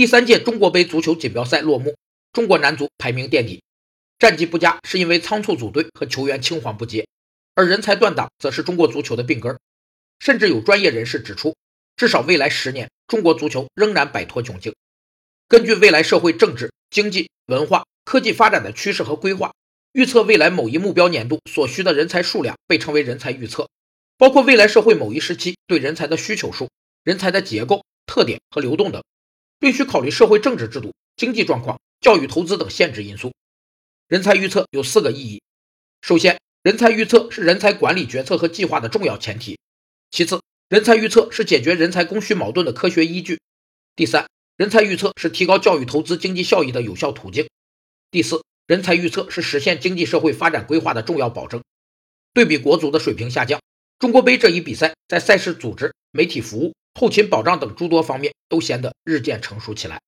第三届中国杯足球锦标赛落幕，中国男足排名垫底，战绩不佳是因为仓促组队和球员青黄不接，而人才断档则是中国足球的病根。甚至有专业人士指出，至少未来十年，中国足球仍然摆脱窘境。根据未来社会政治、经济、文化、科技发展的趋势和规划，预测未来某一目标年度所需的人才数量被称为人才预测，包括未来社会某一时期对人才的需求数、人才的结构特点和流动等。必须考虑社会政治制度、经济状况、教育投资等限制因素。人才预测有四个意义：首先，人才预测是人才管理决策和计划的重要前提；其次，人才预测是解决人才供需矛盾的科学依据；第三，人才预测是提高教育投资经济效益的有效途径；第四，人才预测是实现经济社会发展规划的重要保证。对比国足的水平下降，中国杯这一比赛在赛事组织、媒体服务。后勤保障等诸多方面都显得日渐成熟起来。